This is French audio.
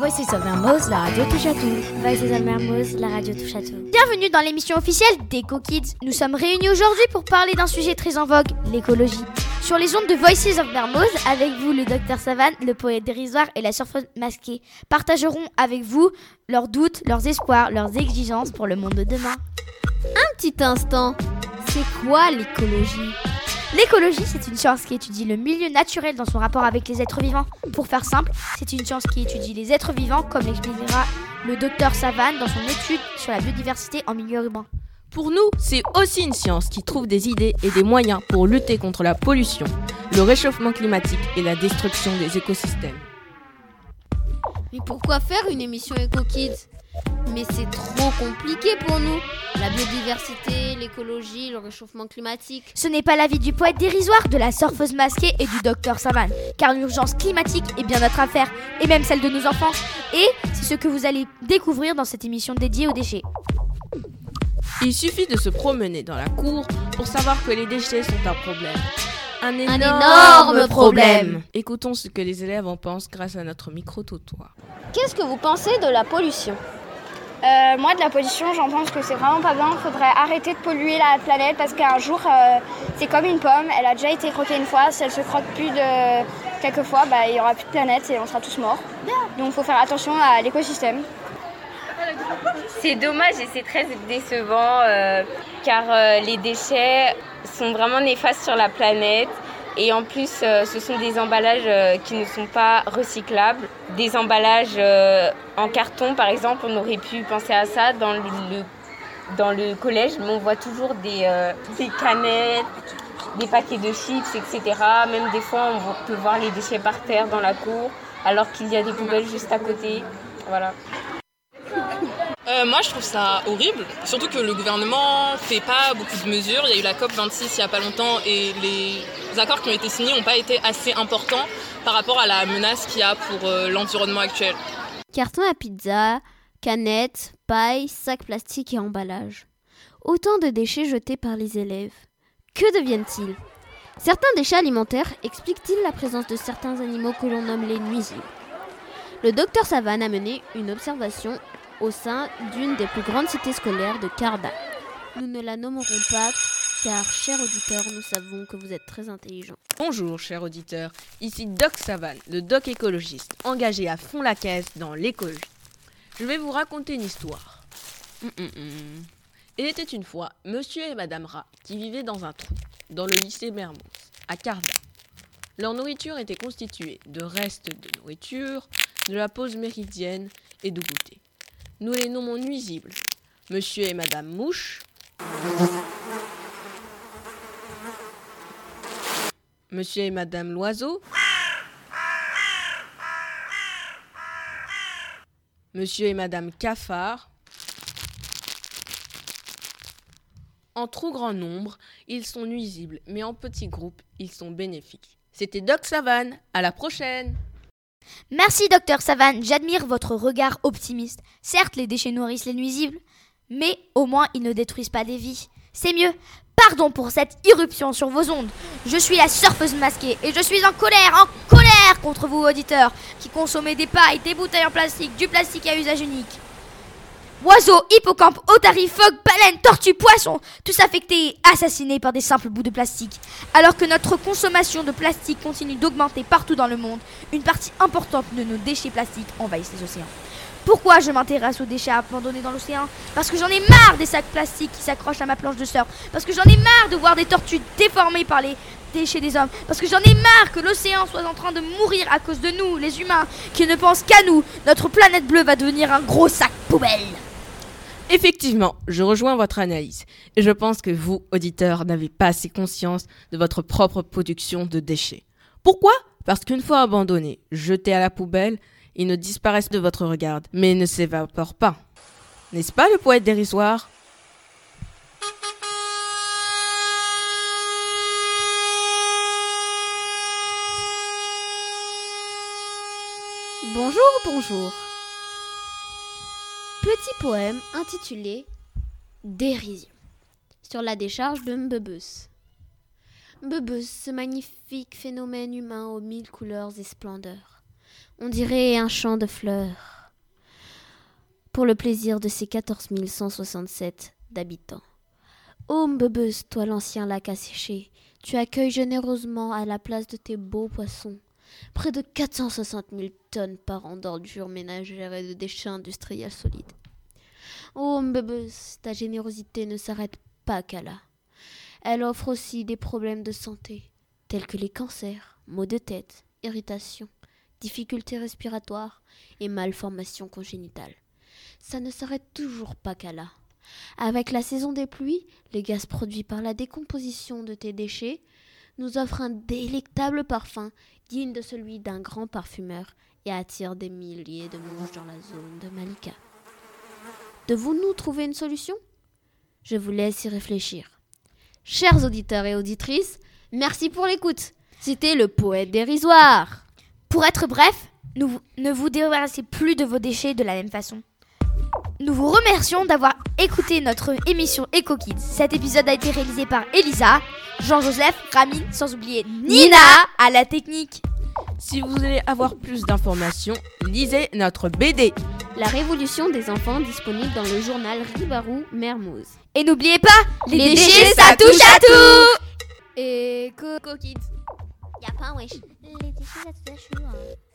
Voices of Mermoz, la radio touche à tout. Voices of Mermoz, la radio touche à tout. Bienvenue dans l'émission officielle d'Eco Kids. Nous sommes réunis aujourd'hui pour parler d'un sujet très en vogue, l'écologie. Sur les ondes de Voices of Mermoz, avec vous le docteur Savane, le poète dérisoire et la surfeuse masquée partageront avec vous leurs doutes, leurs espoirs, leurs exigences pour le monde de demain. Un petit instant, c'est quoi l'écologie? L'écologie, c'est une science qui étudie le milieu naturel dans son rapport avec les êtres vivants. Pour faire simple, c'est une science qui étudie les êtres vivants, comme l'expliquera le docteur Savane dans son étude sur la biodiversité en milieu urbain. Pour nous, c'est aussi une science qui trouve des idées et des moyens pour lutter contre la pollution, le réchauffement climatique et la destruction des écosystèmes. Mais pourquoi faire une émission Eco Kids? Mais c'est trop compliqué pour nous. La biodiversité, l'écologie, le réchauffement climatique. Ce n'est pas l'avis du poète dérisoire, de la surfeuse masquée et du docteur Savane, car l'urgence climatique est bien notre affaire, et même celle de nos enfants. Et c'est ce que vous allez découvrir dans cette émission dédiée aux déchets. Il suffit de se promener dans la cour pour savoir que les déchets sont un problème. Un énorme, problème. Écoutons ce que les élèves en pensent grâce à notre micro-totoir. Qu'est-ce que vous pensez de la pollution? Euh, moi, de la pollution, j'en pense que c'est vraiment pas bien. Il faudrait arrêter de polluer la planète parce qu'un jour, euh, c'est comme une pomme. Elle a déjà été croquée une fois. Si elle se croque plus de quelques fois, bah, il y aura plus de planète et on sera tous morts. Donc, il faut faire attention à l'écosystème. C'est dommage et c'est très décevant euh, car les déchets sont vraiment néfastes sur la planète. Et en plus, euh, ce sont des emballages euh, qui ne sont pas recyclables. Des emballages euh, en carton, par exemple, on aurait pu penser à ça dans le, dans le collège, mais on voit toujours des, des canettes, des paquets de chips, etc. Même des fois, on peut voir les déchets par terre dans la cour, alors qu'il y a des poubelles juste à côté. Voilà. Euh, moi, je trouve ça horrible, surtout que le gouvernement fait pas beaucoup de mesures. Il y a eu la COP 26 il y a pas longtemps et les accords qui ont été signés n'ont pas été assez importants par rapport à la menace qu'il y a pour euh, l'environnement actuel. Carton à pizza, canettes, paille, sacs plastiques et emballages. Autant de déchets jetés par les élèves. Que deviennent-ils? Certains déchets alimentaires expliquent-ils la présence de certains animaux que l'on nomme les nuisibles? Le docteur Savane a mené une observation au sein d'une des plus grandes cités scolaires de Carda. Nous ne la nommerons pas car, chers auditeurs, nous savons que vous êtes très intelligents. Bonjour, chers auditeurs. Ici Doc Savane, le doc écologiste, engagé à fond la caisse dans l'écologie. Je vais vous raconter une histoire. Hum, hum, hum. Il était une fois monsieur et madame Rat qui vivaient dans un trou, dans le lycée Mermoz, à Carda. Leur nourriture était constituée de restes de nourriture, de la pause méridienne et de goûter. Nous les nommons nuisibles. Monsieur et Madame Mouche. Monsieur et Madame Loiseau. Monsieur et Madame Cafard. En trop grand nombre, ils sont nuisibles, mais en petits groupes, ils sont bénéfiques. C'était Doc Savane. À la prochaine! Merci, docteur Savane, j'admire votre regard optimiste. Certes, les déchets nourrissent les nuisibles, mais au moins ils ne détruisent pas des vies. C'est mieux. Pardon pour cette irruption sur vos ondes. Je suis la surfeuse masquée et je suis en colère, en colère contre vous, auditeurs, qui consommez des pailles, des bouteilles en plastique, du plastique à usage unique. Oiseaux, hippocampes, otaries, phoques, baleines, tortues, poissons, tous affectés et assassinés par des simples bouts de plastique. Alors que notre consommation de plastique continue d'augmenter partout dans le monde, une partie importante de nos déchets plastiques envahissent les océans. Pourquoi je m'intéresse aux déchets abandonnés dans l'océan? Parce que j'en ai marre des sacs plastiques qui s'accrochent à ma planche de surf. Parce que j'en ai marre de voir des tortues déformées par les déchets des hommes. Parce que j'en ai marre que l'océan soit en train de mourir à cause de nous, les humains, qui ne pensent qu'à nous. Notre planète bleue va devenir un gros sac poubelle. Effectivement, je rejoins votre analyse. Et je pense que vous, auditeurs, n'avez pas assez conscience de votre propre production de déchets. Pourquoi? Parce qu'une fois abandonnés, jetés à la poubelle, ils ne disparaissent de votre regard, mais ne s'évaporent pas. N'est-ce pas le poète dérisoire? Bonjour, bonjour. Petit poème intitulé Dérision sur la décharge de Mbebus. Mbebus, ce magnifique phénomène humain aux mille couleurs et splendeurs. On dirait un champ de fleurs. Pour le plaisir de ses 14 167 d'habitants. Ô Mbebeuse, toi l'ancien lac asséché, tu accueilles généreusement à la place de tes beaux poissons près de 460 000 tonnes par an d'ordures ménagères et de déchets industriels solides. Oh Mbebeuse, ta générosité ne s'arrête pas qu'à là. Elle offre aussi des problèmes de santé, tels que les cancers, maux de tête, irritations, difficultés respiratoires et malformations congénitales. Ça ne s'arrête toujours pas qu'à là. Avec la saison des pluies, les gaz produits par la décomposition de tes déchets nous offrent un délectable parfum digne de celui d'un grand parfumeur et attire des milliers de mouches dans la zone de Malika. Devons-nous trouver une solution? Je vous laisse y réfléchir. Chers auditeurs et auditrices, merci pour l'écoute. C'était le poète dérisoire. Pour être bref, nous, ne vous débarrassez plus de vos déchets de la même façon. Nous vous remercions d'avoir écouté notre émission Eco Kids. Cet épisode a été réalisé par Elisa, Jean-Joseph, Ramine, sans oublier Nina à la technique. Si vous voulez avoir plus d'informations, lisez notre BD. La révolution des enfants disponible dans le journal Ribarou Mermoz. Et n'oubliez pas, les, déchets, ça touche à tout Et Coco Y a pas, wesh. Les déchets, ça touche à tout. hein.